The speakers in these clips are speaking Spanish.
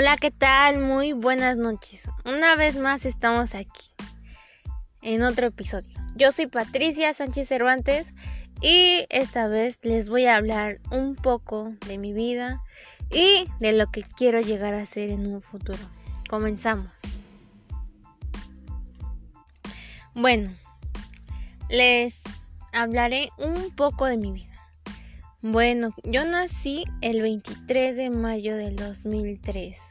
Hola, ¿qué tal? Muy buenas noches. Una vez más estamos aquí en otro episodio. Yo soy Patricia Sánchez Cervantes y esta vez les voy a hablar un poco de mi vida y de lo que quiero llegar a ser en un futuro. Comenzamos. Bueno, les hablaré un poco de mi vida. Bueno, yo nací el 23 de mayo del 2003.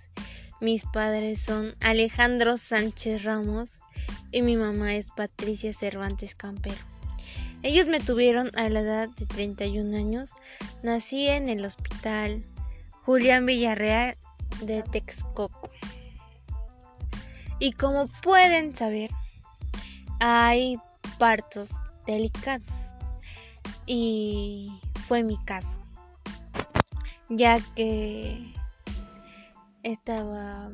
Mis padres son Alejandro Sánchez Ramos y mi mamá es Patricia Cervantes Campero. Ellos me tuvieron a la edad de 31 años. Nací en el hospital Julián Villarreal de Texcoco. Y como pueden saber, hay partos delicados. Y fue mi caso, ya que estaba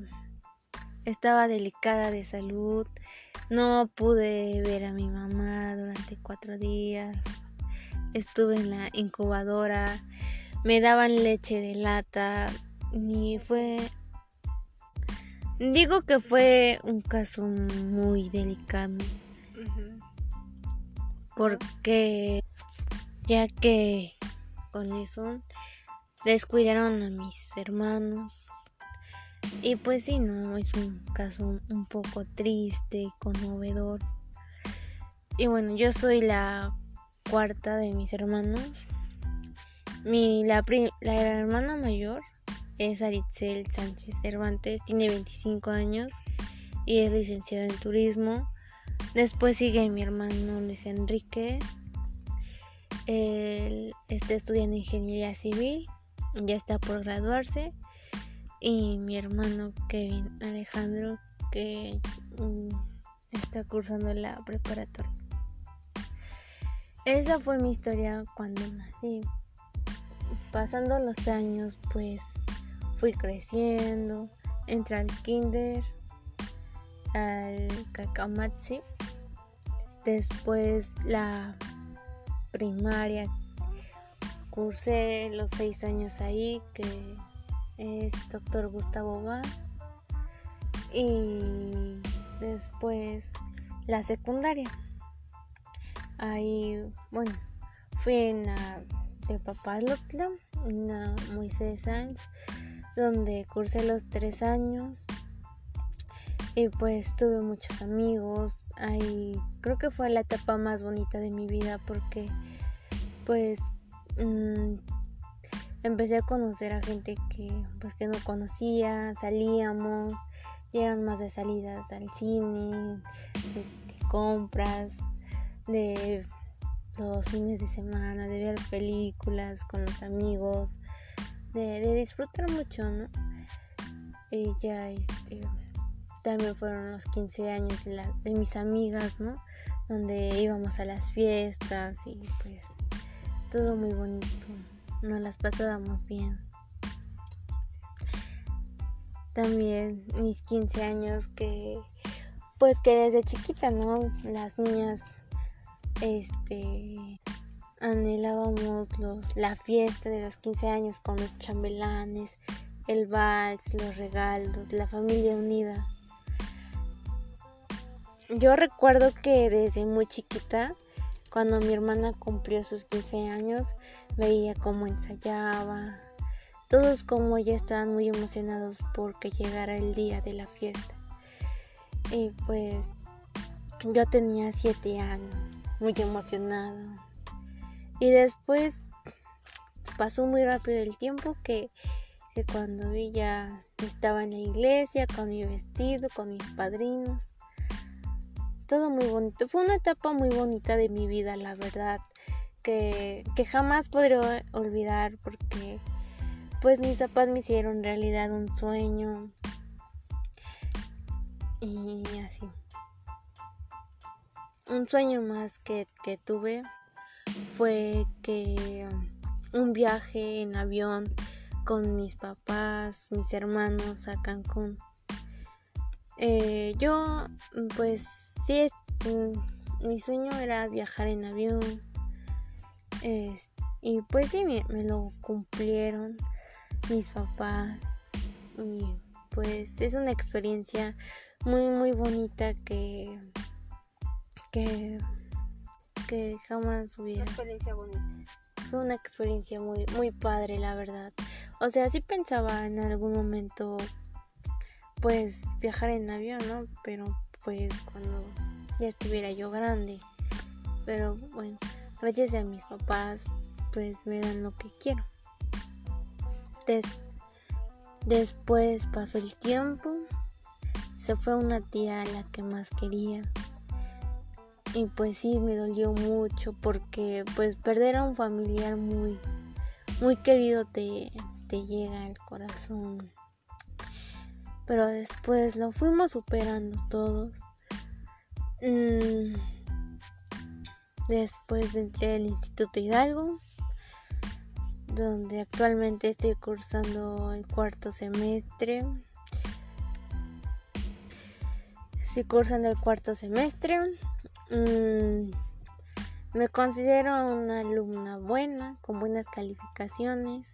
estaba delicada de salud, no pude ver a mi mamá durante cuatro días, estuve en la incubadora, me daban leche de lata. Y fue digo que fue un caso muy delicado. Porque ya que con eso descuidaron a mis hermanos. Y pues sí, no, es un caso un poco triste conmovedor. Y bueno, yo soy la cuarta de mis hermanos. Mi, la, la hermana mayor es Aritzel Sánchez Cervantes, tiene 25 años y es licenciada en turismo. Después sigue mi hermano Luis Enrique, él está estudiando ingeniería civil, ya está por graduarse. Y mi hermano Kevin Alejandro, que mm, está cursando la preparatoria. Esa fue mi historia cuando nací. Pasando los años, pues fui creciendo. Entré al kinder, al kakamatsi. Después la primaria. Cursé los seis años ahí, que es doctor Gustavo va Y después la secundaria. Ahí, bueno, fui en la de Papá Lotla, en la Moisés Sáenz, donde cursé los tres años. Y pues tuve muchos amigos. Ahí creo que fue la etapa más bonita de mi vida porque pues mm, empecé a conocer a gente que pues que no conocía, salíamos, y eran más de salidas al cine, de, compras, de los fines de semana, de ver películas con los amigos, de, disfrutar mucho, ¿no? Y ya este también fueron los 15 años de, de mis amigas, ¿no? Donde íbamos a las fiestas y pues todo muy bonito. Nos las pasábamos bien. También mis 15 años que pues que desde chiquita, ¿no? Las niñas este anhelábamos los la fiesta de los 15 años con los chambelanes, el vals, los regalos, la familia unida. Yo recuerdo que desde muy chiquita cuando mi hermana cumplió sus 15 años, veía cómo ensayaba. Todos como ya estaban muy emocionados porque llegara el día de la fiesta. Y pues yo tenía 7 años, muy emocionada. Y después pasó muy rápido el tiempo que, que cuando vi ya estaba en la iglesia con mi vestido, con mis padrinos todo muy bonito. Fue una etapa muy bonita de mi vida, la verdad, que, que jamás podré olvidar porque pues mis papás me hicieron realidad un sueño y así. Un sueño más que, que tuve fue que um, un viaje en avión con mis papás, mis hermanos a Cancún. Eh, yo pues sí, mm, mi sueño era viajar en avión. Y pues sí, me, lo cumplieron mis papás. Y pues es una experiencia muy muy bonita que que que jamás hubiera Una experiencia bonita. fue una experiencia muy muy padre la verdad o sea sí pensaba en algún momento pues viajar en avión no pero pues cuando ya estuviera yo grande pero bueno gracias a mis papás pues me dan lo que quiero. Des- después pasó el tiempo se fue una tía a la que más quería. Y pues sí me dolió mucho porque pues perder a un familiar muy muy querido te, te llega al corazón. Pero después lo fuimos superando todos. Mm, después entré al Instituto Hidalgo donde actualmente estoy cursando el cuarto semestre estoy cursando el cuarto semestre Mm, me considero una alumna buena, con buenas calificaciones.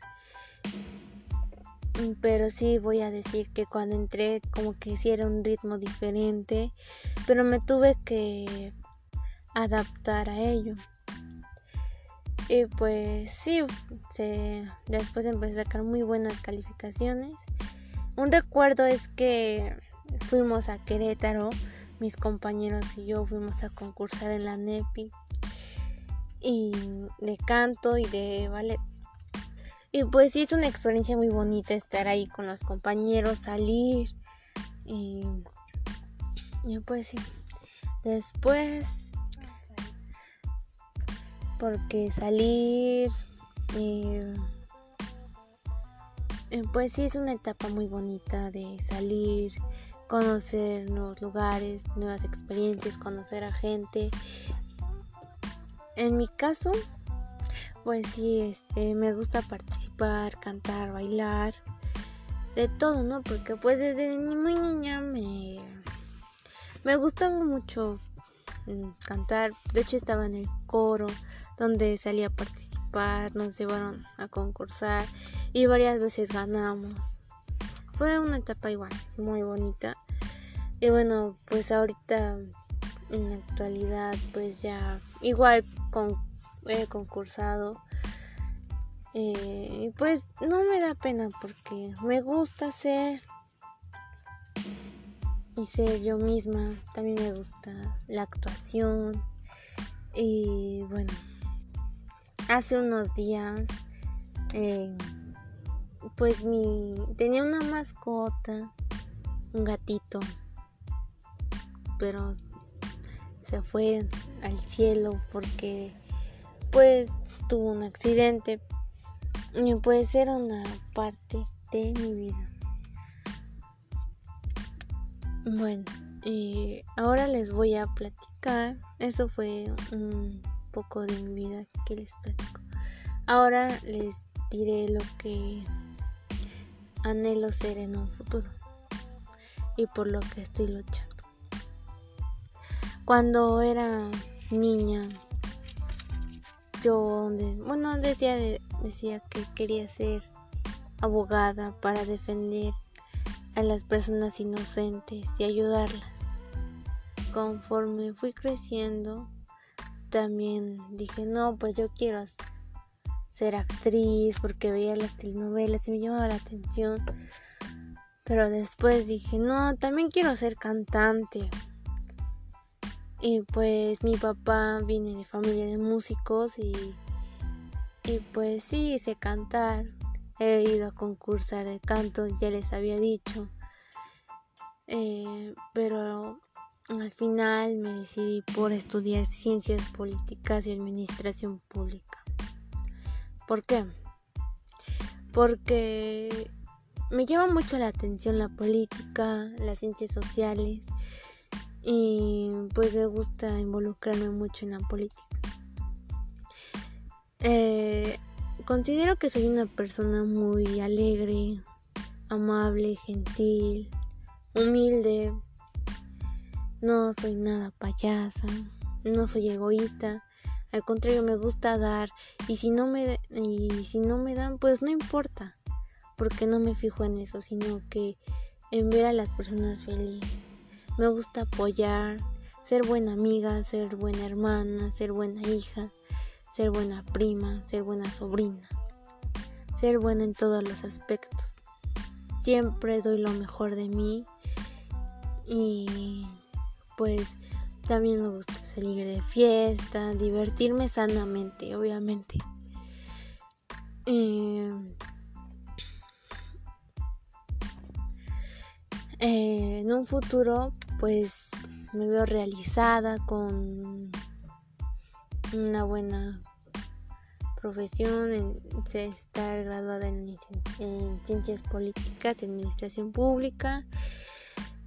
Mm, Pero sí voy a decir que cuando entré como que sí era un ritmo diferente, pero me tuve que adaptar a ello. Y pues sí, se, después empecé a sacar muy buenas calificaciones. Un recuerdo es que fuimos a Querétaro mis compañeros y yo fuimos a concursar en la NEPI y de canto y de ballet. Y pues sí es una experiencia muy bonita estar ahí con los compañeros, salir y, y pues sí. Después, porque salir, eh, eh, pues sí es una etapa muy bonita de salir, conocer nuevos lugares, nuevas experiencias, conocer a gente. En mi caso, pues sí, este, me gusta participar, cantar, bailar, de todo, ¿no? Porque pues desde muy niña me, me gustaba mucho mm, cantar. De hecho estaba en el coro donde salía a participar, nos llevaron a concursar y varias veces ganamos fue una etapa igual, muy bonita. Y bueno, pues ahorita en la actualidad pues ya igual con, he concursado. Eh, y pues no me da pena porque me gusta ser y ser yo misma. También me gusta la actuación. Y bueno, hace unos días eh, pues mi tenía una mascota, un gatito, pero se fue al cielo porque pues tuvo un accidente y pues era una parte de mi vida. Bueno, eh, ahora les voy a platicar. Eso fue un poco de mi vida que les platico. Ahora les diré lo que anhelo ser en un futuro y por lo que estoy luchando. Cuando era niña, yo, bueno, decía, decía que quería ser abogada para defender a las personas inocentes y ayudarlas. Conforme fui creciendo, también dije, no, pues yo quiero ser actriz porque veía las telenovelas y me llamaba la atención. Pero después dije, no, también quiero ser cantante. Y pues mi papá viene de familia de músicos y, y pues sí, sé cantar. He ido a concursar de canto, ya les había dicho. Eh, pero al final me decidí por estudiar ciencias políticas y administración pública. ¿Por qué? Porque me llama mucho la atención la política, las ciencias sociales y pues me gusta involucrarme mucho en la política. Eh, considero que soy una persona muy alegre, amable, gentil, humilde. No soy nada payasa, no soy egoísta. Al contrario, me gusta dar y si no me y si no me dan, pues no importa, porque no me fijo en eso, sino que en ver a las personas felices. Me gusta apoyar, ser buena amiga, ser buena hermana, ser buena hija, ser buena prima, ser buena sobrina, ser buena en todos los aspectos. Siempre doy lo mejor de mí y pues también me gusta salir de fiesta, divertirme sanamente, obviamente. Eh, eh, en un futuro, pues me veo realizada con una buena profesión, en estar graduada en, en ciencias políticas administración pública.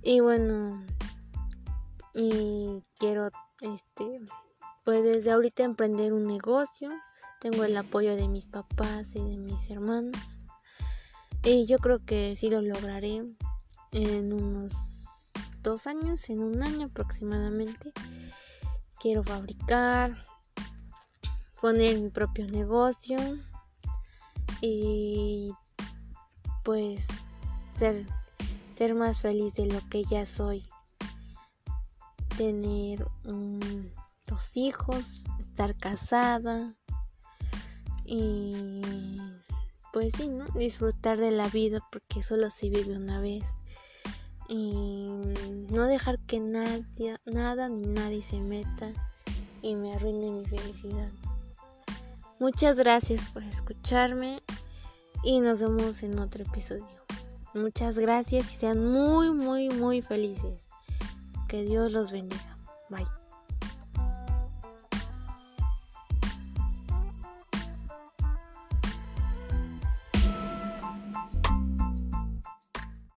Y bueno, y quiero este pues desde ahorita emprender un negocio. Tengo el apoyo de mis papás y de mis hermanos. Y yo creo que sí lo lograré en unos dos años en un año aproximadamente. Quiero fabricar poner mi propio negocio y pues ser ser más feliz de lo que ya soy tener dos hijos, estar casada y pues sí, ¿no? Disfrutar de la vida porque solo se vive una vez y no dejar que nadie, nada ni nadie se meta y me arruine mi felicidad. Muchas gracias por escucharme y nos vemos en otro episodio. Muchas gracias y sean muy, muy, muy felices. Que Dios los bendiga. Bye.